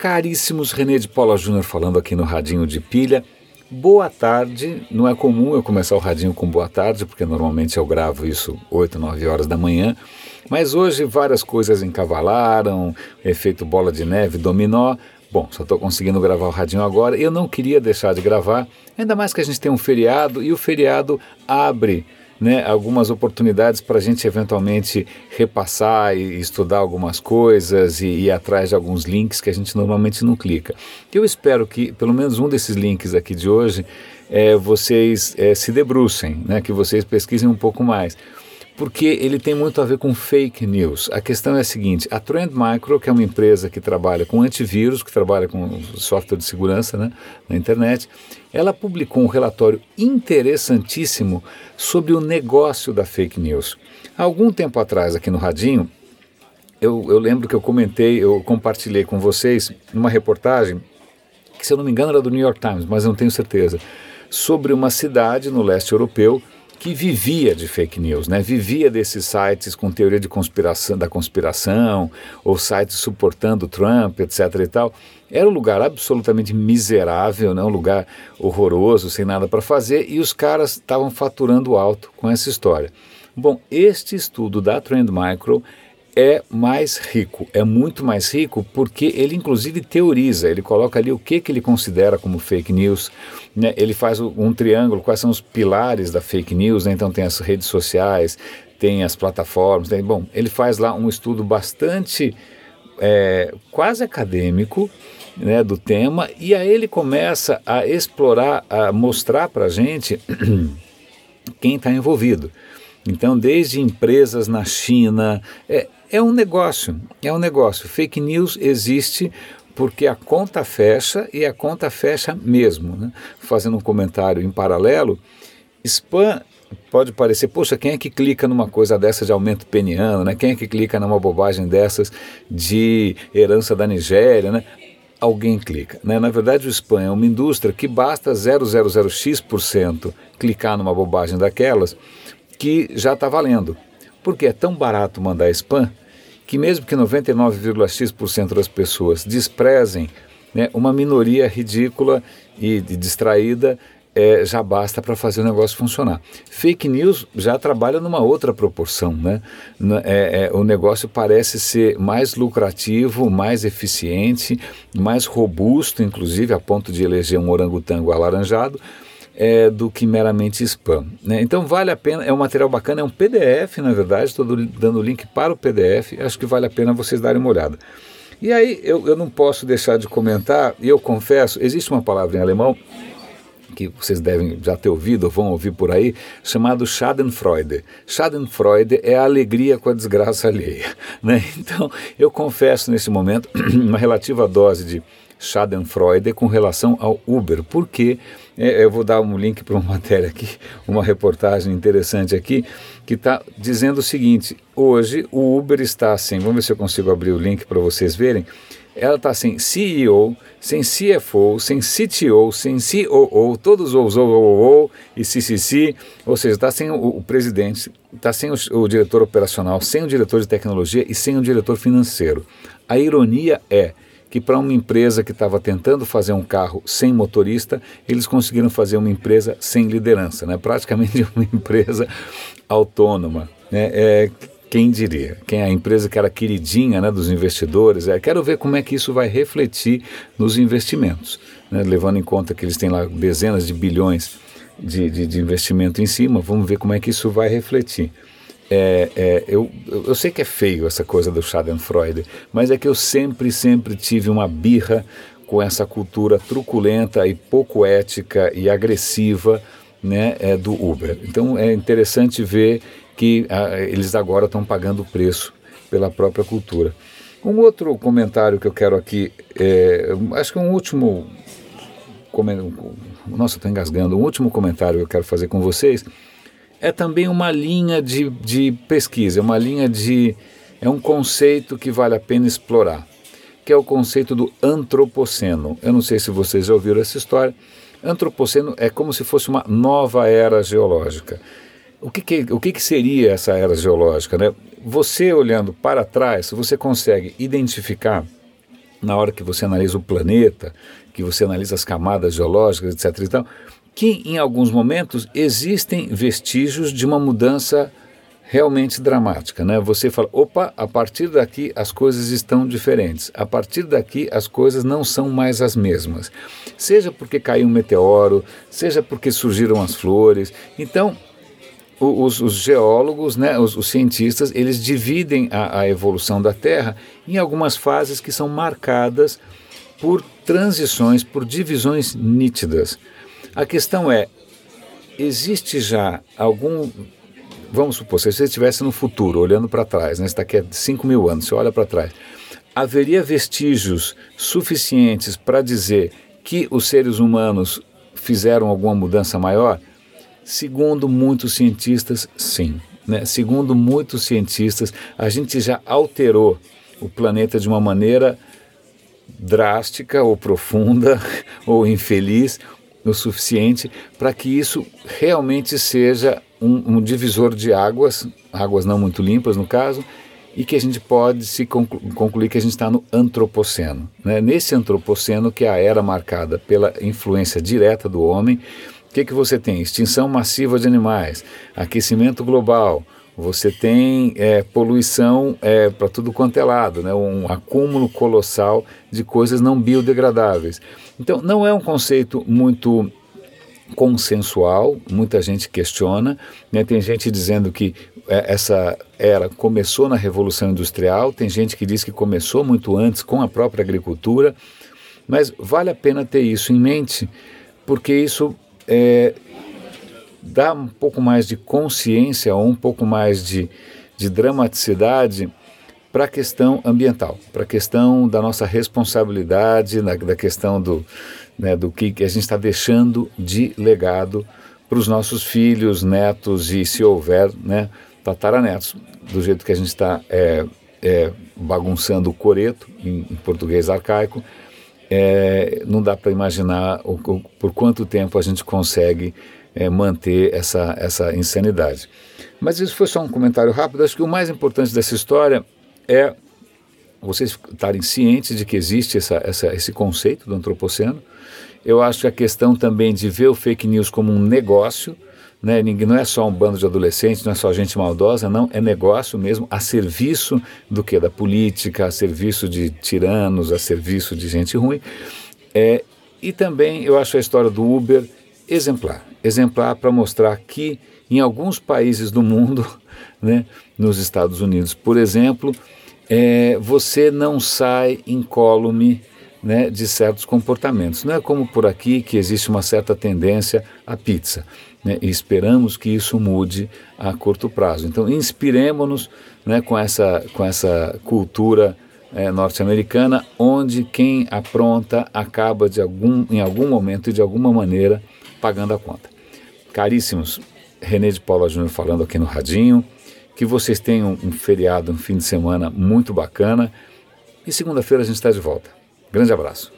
Caríssimos, René de Paula Júnior falando aqui no Radinho de Pilha. Boa tarde, não é comum eu começar o radinho com boa tarde, porque normalmente eu gravo isso 8, 9 horas da manhã, mas hoje várias coisas encavalaram, efeito bola de neve, dominó, Bom, só estou conseguindo gravar o radinho agora. Eu não queria deixar de gravar, ainda mais que a gente tem um feriado e o feriado abre né, algumas oportunidades para a gente eventualmente repassar e estudar algumas coisas e ir atrás de alguns links que a gente normalmente não clica. Eu espero que pelo menos um desses links aqui de hoje é, vocês é, se debrucem, né, que vocês pesquisem um pouco mais porque ele tem muito a ver com fake news. A questão é a seguinte: a Trend Micro, que é uma empresa que trabalha com antivírus, que trabalha com software de segurança né, na internet, ela publicou um relatório interessantíssimo sobre o negócio da fake news. Há algum tempo atrás, aqui no Radinho, eu, eu lembro que eu comentei, eu compartilhei com vocês uma reportagem, que se eu não me engano era do New York Times, mas não tenho certeza, sobre uma cidade no leste europeu que vivia de fake news, né? vivia desses sites com teoria de conspiração, da conspiração, ou sites suportando Trump, etc. e tal. Era um lugar absolutamente miserável, né? um lugar horroroso, sem nada para fazer, e os caras estavam faturando alto com essa história. Bom, este estudo da Trend Micro é mais rico, é muito mais rico porque ele inclusive teoriza, ele coloca ali o que, que ele considera como fake news, né? ele faz um triângulo, quais são os pilares da fake news, né? então tem as redes sociais, tem as plataformas, bom, ele faz lá um estudo bastante é, quase acadêmico né, do tema e aí ele começa a explorar, a mostrar para a gente quem está envolvido. Então, desde empresas na China, é, é um negócio, é um negócio. Fake news existe porque a conta fecha e a conta fecha mesmo. Né? Fazendo um comentário em paralelo, spam pode parecer, poxa, quem é que clica numa coisa dessa de aumento peniano, né? Quem é que clica numa bobagem dessas de herança da Nigéria, né? Alguém clica, né? Na verdade, o spam é uma indústria que basta 000x% clicar numa bobagem daquelas que já está valendo. Porque é tão barato mandar spam que mesmo que 99,x% das pessoas desprezem, né, uma minoria ridícula e distraída é, já basta para fazer o negócio funcionar. Fake news já trabalha numa outra proporção. Né? É, é, o negócio parece ser mais lucrativo, mais eficiente, mais robusto, inclusive a ponto de eleger um orangotango alaranjado, é, do que meramente spam. Né? Então vale a pena, é um material bacana, é um PDF na verdade, estou dando o link para o PDF, acho que vale a pena vocês darem uma olhada. E aí eu, eu não posso deixar de comentar, e eu confesso, existe uma palavra em alemão que vocês devem já ter ouvido ou vão ouvir por aí, chamado Schadenfreude. Schadenfreude é a alegria com a desgraça alheia. Né? Então, eu confesso nesse momento uma relativa dose de Schadenfreude com relação ao Uber. Por quê? É, eu vou dar um link para uma matéria aqui, uma reportagem interessante aqui, que está dizendo o seguinte: hoje o Uber está assim, vamos ver se eu consigo abrir o link para vocês verem. Ela está sem CEO, sem CFO, sem CTO, sem COO, todos os OOO e CCC, ou seja, está sem o, o presidente, está sem o, o diretor operacional, sem o diretor de tecnologia e sem o diretor financeiro. A ironia é que para uma empresa que estava tentando fazer um carro sem motorista, eles conseguiram fazer uma empresa sem liderança, né? praticamente uma empresa autônoma. Né? É, quem diria? Quem é a empresa que era queridinha né, dos investidores? É, quero ver como é que isso vai refletir nos investimentos, né? levando em conta que eles têm lá dezenas de bilhões de, de, de investimento em cima, vamos ver como é que isso vai refletir. É, é, eu, eu sei que é feio essa coisa do Schadenfreude, mas é que eu sempre, sempre tive uma birra com essa cultura truculenta e pouco ética e agressiva né, é, do Uber. Então é interessante ver que a, eles agora estão pagando o preço pela própria cultura. Um outro comentário que eu quero aqui, é, acho que um último. Nossa, estou engasgando. Um último comentário que eu quero fazer com vocês é também uma linha de, de pesquisa, é uma linha de. é um conceito que vale a pena explorar, que é o conceito do antropoceno. Eu não sei se vocês já ouviram essa história. Antropoceno é como se fosse uma nova era geológica. O que, que, o que, que seria essa era geológica? Né? Você olhando para trás, você consegue identificar na hora que você analisa o planeta, que você analisa as camadas geológicas, etc. E tal, que em alguns momentos existem vestígios de uma mudança realmente dramática, né? Você fala, opa, a partir daqui as coisas estão diferentes. A partir daqui as coisas não são mais as mesmas. Seja porque caiu um meteoro, seja porque surgiram as flores. Então, os, os geólogos, né, os, os, cientistas, eles dividem a, a evolução da Terra em algumas fases que são marcadas por transições, por divisões nítidas. A questão é, existe já algum vamos supor, se você estivesse no futuro, olhando para trás, né, está aqui há 5 mil anos, você olha para trás, haveria vestígios suficientes para dizer que os seres humanos fizeram alguma mudança maior? Segundo muitos cientistas, sim. Né? Segundo muitos cientistas, a gente já alterou o planeta de uma maneira drástica ou profunda ou infeliz o suficiente para que isso realmente seja um, um, divisor de águas, águas não muito limpas no caso, e que a gente pode se conclu concluir que a gente está no antropoceno. Né? Nesse antropoceno, que é a era marcada pela influência direta do homem, o que, que você tem? Extinção massiva de animais, aquecimento global, você tem é, poluição é, para tudo quanto é lado, né? um acúmulo colossal de coisas não biodegradáveis. Então, não é um conceito muito consensual, muita gente questiona, né? tem gente dizendo que é, essa era começou na Revolução Industrial, tem gente que diz que começou muito antes com a própria agricultura, mas vale a pena ter isso em mente, porque isso é, dá um pouco mais de consciência ou um pouco mais de, de dramaticidade para a questão ambiental, para a questão da nossa responsabilidade, na, da questão do, né, do que, que a gente está deixando de legado para os nossos filhos, netos e, se houver, né, tataranetos, do jeito que a gente está é, é, bagunçando o coreto, em, em português arcaico, é, não dá para imaginar o, o, por quanto tempo a gente consegue é, manter essa, essa insanidade. Mas isso foi só um comentário rápido. Acho que o mais importante dessa história é vocês estarem cientes de que existe essa, essa, esse conceito do antropoceno. Eu acho que a questão também de ver o fake news como um negócio, né? não é só um bando de adolescentes, não é só gente maldosa, não, é negócio mesmo, a serviço do que? Da política, a serviço de tiranos, a serviço de gente ruim. É, e também eu acho a história do Uber exemplar exemplar para mostrar que em alguns países do mundo, né, nos Estados Unidos, por exemplo, é, você não sai incólume né, de certos comportamentos. Não é como por aqui que existe uma certa tendência à pizza. Né, e esperamos que isso mude a curto prazo. Então, inspiremos-nos né, com, essa, com essa cultura é, norte-americana, onde quem apronta acaba de algum, em algum momento e de alguma maneira pagando a conta. Caríssimos, René de Paula Júnior falando aqui no Radinho. Que vocês tenham um feriado, um fim de semana muito bacana. E segunda-feira a gente está de volta. Grande abraço.